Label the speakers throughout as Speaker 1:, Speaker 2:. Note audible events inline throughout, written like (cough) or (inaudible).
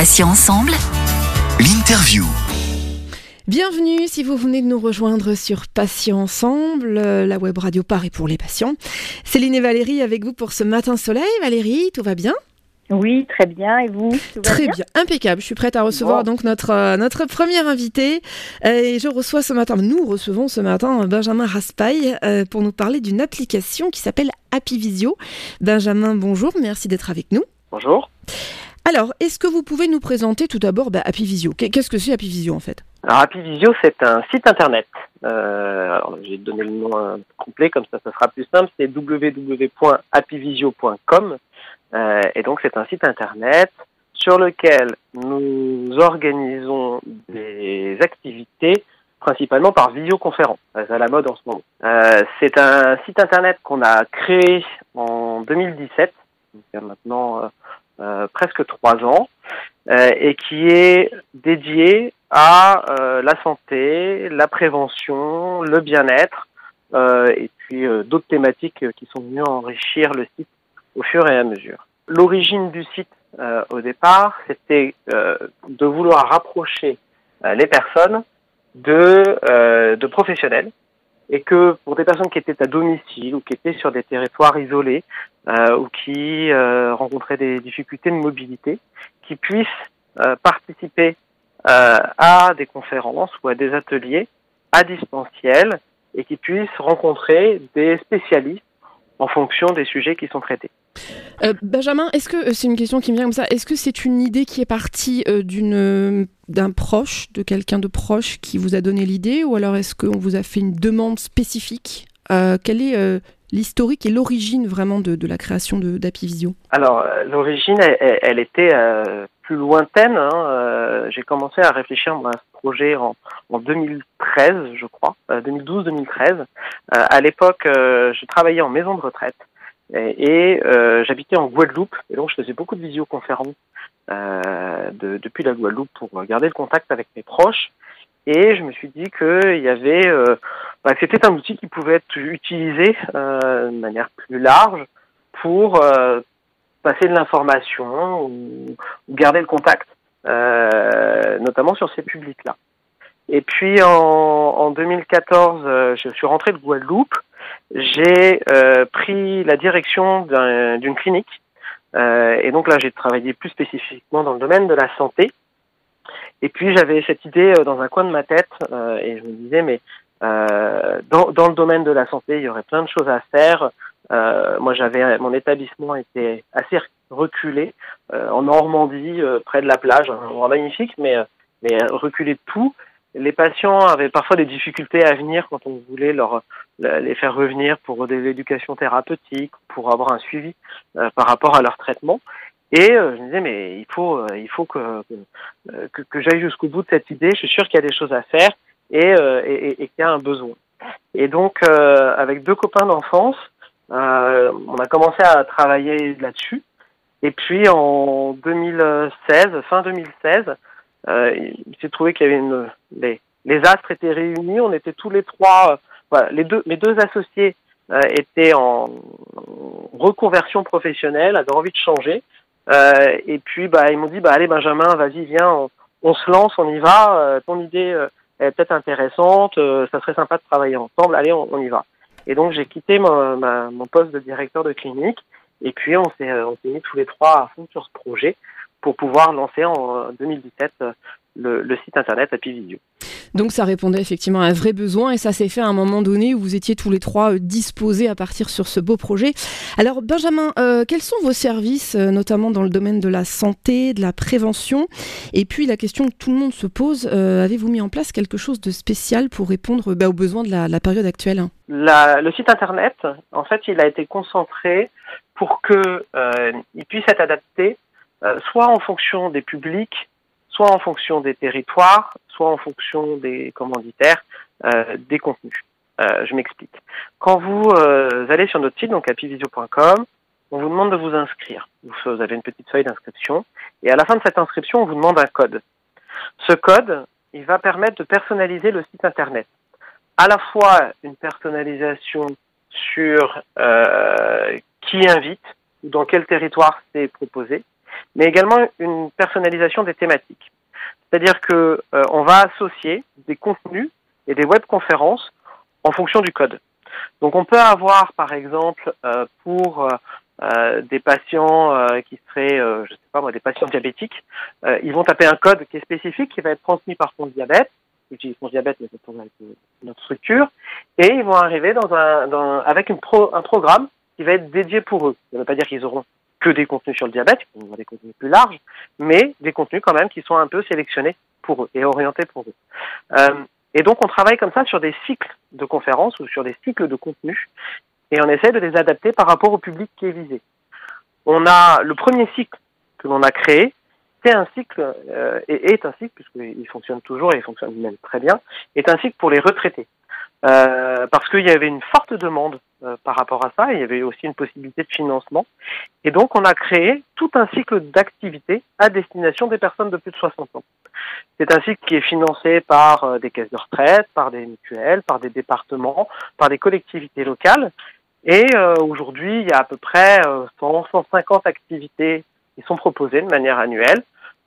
Speaker 1: Patients ensemble.
Speaker 2: L'interview.
Speaker 3: Bienvenue si vous venez de nous rejoindre sur Patients Ensemble, euh, la web radio Paris pour les patients. Céline et Valérie avec vous pour ce matin soleil. Valérie, tout va bien?
Speaker 4: Oui, très bien. Et vous
Speaker 3: Très bien? impeccable. Je suis prête à recevoir donc notre, euh, notre premier invité. Euh, et je reçois ce matin, nous recevons ce matin Benjamin Raspail euh, pour nous parler d'une application qui s'appelle Happy Visio. Benjamin, bonjour, merci d'être avec nous.
Speaker 5: Bonjour.
Speaker 3: Alors, est-ce que vous pouvez nous présenter tout d'abord bah, Qu'est-ce que c'est Happy Visio en fait?
Speaker 5: Alors, Happy Visio, c'est un site internet. Euh, alors, j'ai donné le nom euh, complet, comme ça, ça sera plus simple. C'est www.happyvisio.com. Euh, et donc, c'est un site internet sur lequel nous organisons des activités principalement par visioconférence. C'est à la mode en ce moment. C'est un site internet qu'on a créé en 2017, donc il y a maintenant presque trois ans, euh, et qui est dédié à euh, la santé, la prévention, le bien-être, euh, et puis euh, d'autres thématiques euh, qui sont venues enrichir le site au fur et à mesure. L'origine du site euh, au départ, c'était euh, de vouloir rapprocher euh, les personnes de, euh, de professionnels et que pour des personnes qui étaient à domicile ou qui étaient sur des territoires isolés euh, ou qui euh, rencontraient des difficultés de mobilité, qui puissent euh, participer euh, à des conférences ou à des ateliers à distanciel et qui puissent rencontrer des spécialistes en fonction des sujets qui sont traités.
Speaker 3: Euh, Benjamin, est-ce que euh, c'est une question qui me vient comme ça Est-ce que c'est une idée qui est partie euh, d'une d'un proche, de quelqu'un de proche qui vous a donné l'idée, ou alors est-ce qu'on vous a fait une demande spécifique Euh, Quelle est l'historique et l'origine vraiment de, de la création de d'Happy Visio
Speaker 5: Alors, l'origine, elle, était lointaine. hein. Euh, J'ai commencé à réfléchir à ce projet en, en 2013, je crois, euh, 2012-2013. Euh, à l'époque, euh, je travaillais en maison de retraite et, euh, j'habitais en Guadeloupe. Et donc, je faisais beaucoup de visioconférences euh, de- depuis la Guadeloupe pour garder le contact avec mes proches. Et je me suis dit qu'il y avait, euh, bah, que c'était un outil qui pouvait être utilisé euh, de manière plus large pour euh, passer de l'information ou, garder le contact, euh, notamment sur ces publics-là. Et puis en, en 2014, euh, je suis rentré de Guadeloupe. J'ai euh, pris la direction d'un- d'une clinique. Et donc là, j'ai travaillé plus spécifiquement dans le domaine de la santé. Et puis j'avais cette idée dans un coin de ma tête et je me disais, mais dans, dans le domaine de la santé, il y aurait plein de choses à faire. Euh, moi, j'avais mon établissement était assez reculé euh, en Normandie, euh, près de la plage, un endroit magnifique, mais euh, mais reculé de tout. Les patients avaient parfois des difficultés à venir quand on voulait leur les faire revenir pour de l'éducation thérapeutique, pour avoir un suivi euh, par rapport à leur traitement. Et euh, je me disais mais il faut euh, il faut que que, que, j'aille jusqu'au bout de cette idée. Je suis sûr qu'il y a des choses à faire et euh, et, et- qu'il y a un besoin. Et donc avec deux copains d'enfance, euh, on a commencé à travailler là-dessus. Et puis en 2016, fin 2016, euh, il s'est trouvé qu'il y avait les, astres étaient réunis. On était tous les trois, euh, les deux mes deux associés euh, étaient en, reconversion professionnelle, avaient envie de changer. Euh, et puis bah ils m'ont dit bah allez Benjamin, vas-y viens, on, on se lance, on y va. Ton idée est peut-être intéressante, ça serait sympa de travailler ensemble. Allez, on y va. Et donc j'ai quitté mon, ma- poste de directeur de clinique. Et puis on s'est euh, on s'est mis tous les trois à fond sur ce projet pour pouvoir lancer en euh, 2017 euh, le, le site internet Happy Visio.
Speaker 3: Donc ça répondait effectivement à un vrai besoin et ça s'est fait à un moment donné où vous étiez tous les trois euh, disposés à partir sur ce beau projet. Alors Benjamin, euh, quels sont vos services, euh, notamment dans le domaine de la santé, de la prévention? Et puis la question que tout le monde se pose, euh, avez-vous mis en place quelque chose de spécial pour répondre bah, aux besoins de la, la période actuelle?
Speaker 5: La- le site internet, en fait, il a été concentré pour que euh, il puisse être adapté soit en fonction des publics, soit en fonction des territoires, soit en fonction des commanditaires, euh, des contenus. Euh, je m'explique. Quand vous euh, allez sur notre site, donc happyvisio.com, on vous demande de vous inscrire. Vous avez une petite feuille d'inscription et à la fin de cette inscription, on vous demande un code. Ce code, il va permettre de personnaliser le site internet. À la fois une personnalisation sur qui invite ou dans quel territoire c'est proposé, mais également une personnalisation des thématiques. C'est-à-dire que euh, on va associer des contenus et des webconférences en fonction du code. Donc on peut avoir par exemple euh, pour euh, des patients qui seraient, je sais pas moi, des patients diabétiques, ils vont taper un code qui est spécifique, qui va être transmis par son diabète, j'utilise son diabète, mais c'est avec notre structure, et ils vont arriver dans un, dans, avec pro, un programme qui va être dédié pour eux. Ça ne veut pas dire qu'ils auront que des contenus sur le diabète, des contenus plus larges, mais des contenus quand même qui sont un peu sélectionnés pour eux et orientés pour eux. Euh, et donc on travaille comme ça sur des cycles de conférences ou sur des cycles de contenus et on essaie de les adapter par rapport au public qui est visé. On a le premier cycle que l'on a créé, c'est un cycle euh, et est un cycle puisqu'il fonctionne toujours et il fonctionne même très bien, est un cycle pour les retraités. Euh, parce qu'il y avait une forte demande euh, par rapport à ça, il y avait aussi une possibilité de financement. Et donc on a créé tout un cycle d'activités à destination des personnes de plus de 60 ans. C'est un cycle qui est financé par euh, des caisses de retraite, par des mutuelles, par des départements, par des collectivités locales. Et euh, aujourd'hui, il y a à peu près 100, 150 activités qui sont proposées de manière annuelle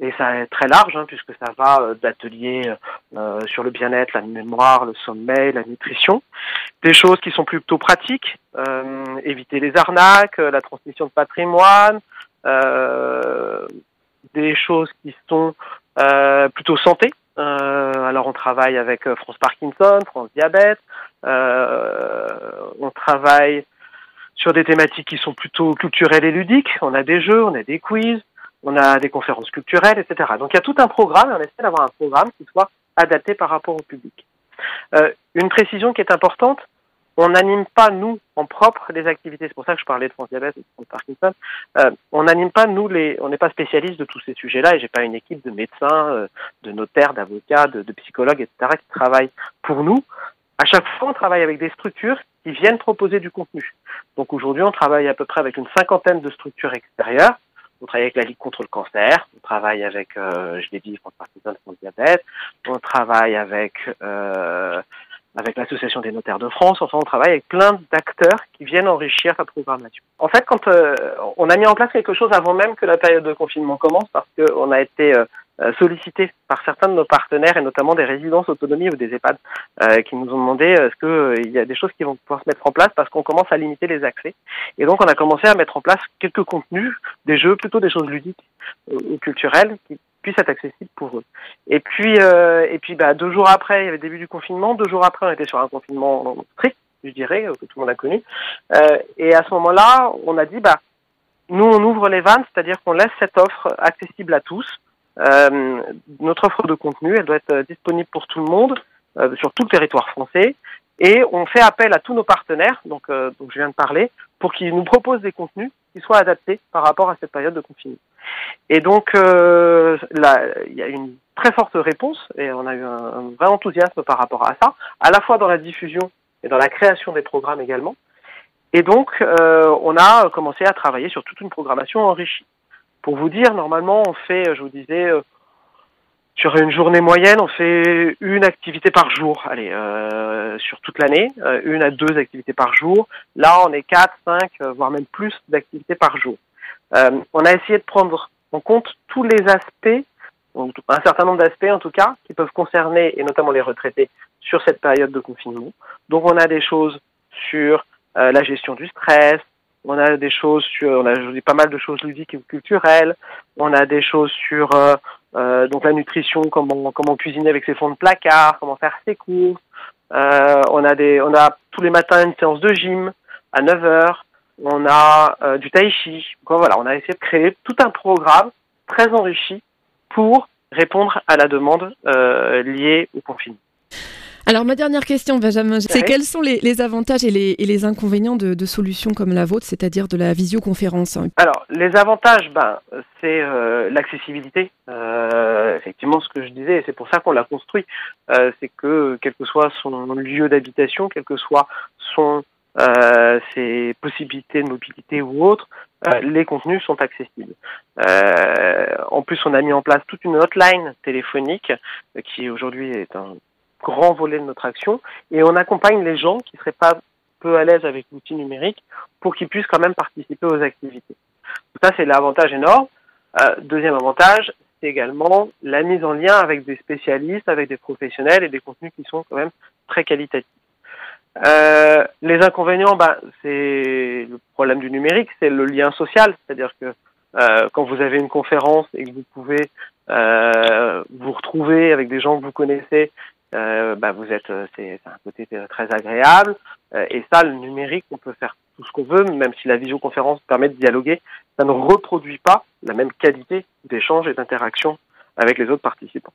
Speaker 5: et ça est très large hein, puisque ça va euh, d'ateliers euh, sur le bien-être, la mémoire, le sommeil, la nutrition, des choses qui sont plutôt pratiques, euh, éviter les arnaques, la transmission de patrimoine, des choses qui sont plutôt santé. alors on travaille avec France Parkinson, France Diabète, on travaille sur des thématiques qui sont plutôt culturelles et ludiques. On a des jeux, on a des quiz, on a des conférences culturelles, etc. Donc il y a tout un programme et on essaie d'avoir un programme qui soit adapté par rapport au public. Euh, une précision qui est importante, on n'anime pas nous en propre les activités. C'est pour ça que je parlais de France Diabète et de France Parkinson. Euh, on n'anime pas nous les, on n'est pas spécialiste de tous ces sujets-là et j'ai pas une équipe de médecins, euh, de notaires, d'avocats, de, de, psychologues, etc. qui travaillent pour nous. À chaque fois, on travaille avec des structures qui viennent proposer du contenu. Donc aujourd'hui, on travaille à peu près avec une cinquantaine de structures extérieures on travaille avec la Ligue contre le cancer, on travaille avec, euh, je l'ai dit, France Parkinson, France Diabète, on travaille avec euh, avec l'association des notaires de France. Enfin, on travaille avec plein d'acteurs qui viennent enrichir la programmation. En fait, quand euh, on a mis en place quelque chose avant même que la période de confinement commence, parce qu'on a été euh, sollicité par certains de nos partenaires et notamment des résidences autonomie ou des EHPAD euh, qui nous ont demandé est-ce qu'il y a des choses qui vont pouvoir se mettre en place parce qu'on commence à limiter les accès. Et donc on a commencé à mettre en place quelques contenus, des jeux, plutôt des choses ludiques ou culturelles qui puisse être accessible pour eux. Et puis, euh, et puis bah, deux jours après, il y avait le début du confinement. Deux jours après, on était sur un confinement strict, je dirais, que tout le monde a connu. Euh, et à ce moment-là, on a dit, bah, nous, on ouvre les vannes, c'est-à-dire qu'on laisse cette offre accessible à tous. Euh, notre offre de contenu, elle doit être disponible pour tout le monde, euh, sur tout le territoire français. Et on fait appel à tous nos partenaires, donc, euh, donc je viens de parler, pour qu'ils nous proposent des contenus qui soient adaptés par rapport à cette période de confinement. Et donc, euh, là, il y a une très forte réponse et on a eu un, vrai enthousiasme par rapport à ça, à la fois dans la diffusion et dans la création des programmes également. Et donc, euh, on a commencé à travailler sur toute une programmation enrichie. Pour vous dire, normalement, on fait, je vous disais, euh, sur une journée moyenne, on fait une activité par jour. Allez, euh, sur toute l'année, euh, une à deux activités par jour. Là, on est quatre, cinq, euh, voire même plus d'activités par jour. Euh, on a essayé de prendre en compte tous les aspects, un certain nombre d'aspects en tout cas, qui peuvent concerner, et notamment les retraités, sur cette période de confinement. Donc, on a des choses sur la gestion du stress, on a des choses sur, on a pas mal de choses ludiques et culturelles, on a des choses sur euh, donc la nutrition, comment comment cuisiner avec ses fonds de placard, comment faire ses courses. Euh, on a des on a tous les matins une séance de gym à 9 heures. On a euh, du tai chi. Donc, voilà, on a essayé de créer tout un programme très enrichi pour répondre à la demande euh, liée au confinement.
Speaker 3: Alors ma dernière question, Benjamin, c'est quels sont les, avantages et les, inconvénients de, solutions comme la vôtre, c'est-à-dire de la visioconférence
Speaker 5: Alors les avantages, ben, c'est euh, l'accessibilité. Euh, effectivement, ce que je disais, c'est pour ça qu'on l'a construit, euh, c'est que quel que soit son lieu d'habitation, quel que soit son ses possibilités de mobilité ou autres, les contenus sont accessibles. en plus, on a mis en place toute une hotline téléphonique qui aujourd'hui est un grand volet de notre action et on accompagne les gens qui seraient pas peu à l'aise avec l'outil numérique pour qu'ils puissent quand même participer aux activités. ça, c'est l'avantage énorme. deuxième avantage, c'est également la mise en lien avec des spécialistes, avec des professionnels et des contenus qui sont quand même très qualitatifs. Euh, les inconvénients, bah, c'est le problème du numérique, c'est le lien social, c'est-à-dire que euh, quand vous avez une conférence et que vous pouvez euh, vous retrouver avec des gens que vous connaissez, euh, bah, vous êtes, c'est un côté très agréable. et ça, le numérique, on peut faire tout ce qu'on veut, même si la visioconférence permet de dialoguer, ça ne reproduit pas la même qualité d'échange et d'interaction avec les autres participants.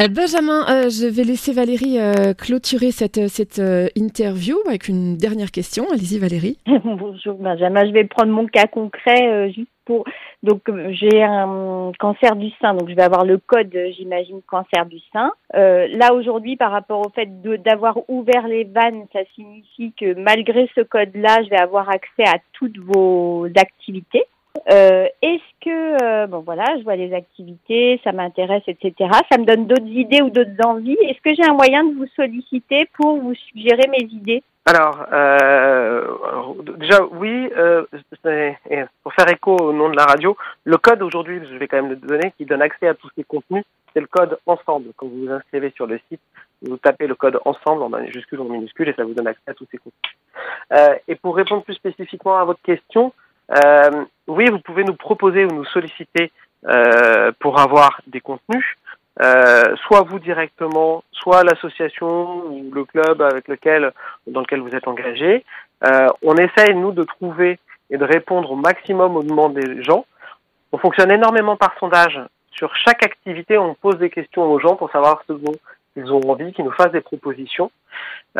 Speaker 3: Euh, Benjamin, euh, je vais laisser Valérie euh, clôturer cette, cette interview avec une dernière question. Allez-y Valérie. (laughs)
Speaker 4: Bonjour Benjamin, je vais prendre mon cas concret juste pour... Donc j'ai un cancer du sein, donc je vais avoir le code, j'imagine, cancer du sein. là aujourd'hui, par rapport au fait d'avoir ouvert les vannes, ça signifie que malgré ce code-là, je vais avoir accès à toutes vos activités. Euh, Est-ce que, euh, bon voilà, je vois les activités, ça m'intéresse, etc. Ça me donne d'autres idées ou d'autres envies. Est-ce que j'ai un moyen de vous solliciter pour vous suggérer mes idées?
Speaker 5: Alors, euh, déjà, oui, pour faire écho au nom de la radio, le code aujourd'hui, je vais quand même le donner, qui donne accès à tous ces contenus, c'est le code ensemble. Quand vous vous inscrivez sur le site, vous tapez le code ensemble en majuscule ou en minuscule et ça vous donne accès à tous ces contenus. Et pour répondre plus spécifiquement à votre question, euh, oui, vous pouvez nous proposer ou nous solliciter euh, pour avoir des contenus, euh, soit vous directement, soit l'association ou le club avec lequel, dans lequel vous êtes engagé. Euh, on essaye, nous, de trouver et de répondre au maximum aux demandes des gens. On fonctionne énormément par sondage. Sur chaque activité, on pose des questions aux gens pour savoir ce dont ils ont envie, qu'ils nous fassent des propositions.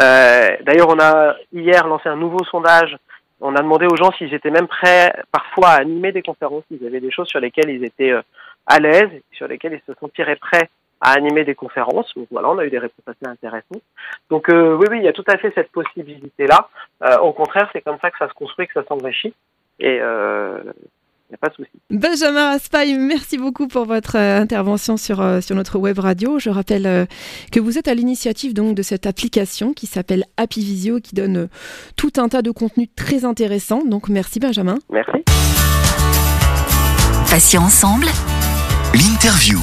Speaker 5: Euh, D'ailleurs, on a hier lancé un nouveau sondage on a demandé aux gens s'ils étaient même prêts parfois à animer des conférences, s'ils avaient des choses sur lesquelles ils étaient euh, à l'aise, sur lesquelles ils se sentiraient prêts à animer des conférences. Donc voilà, on a eu des réponses assez intéressantes. Donc euh, oui, oui, il y a tout à fait cette possibilité-là. Euh, au contraire, c'est comme ça que ça se construit, que ça s'enrichit. Et n'y a pas de souci.
Speaker 3: Benjamin Raspail, merci beaucoup pour votre euh, intervention sur, euh, sur notre web radio. Je rappelle euh, que vous êtes à l'initiative donc de cette application qui s'appelle Happy Visio qui donne tout un tas de contenus très intéressants. Donc merci Benjamin.
Speaker 5: Merci.
Speaker 2: Passions ensemble. L'interview.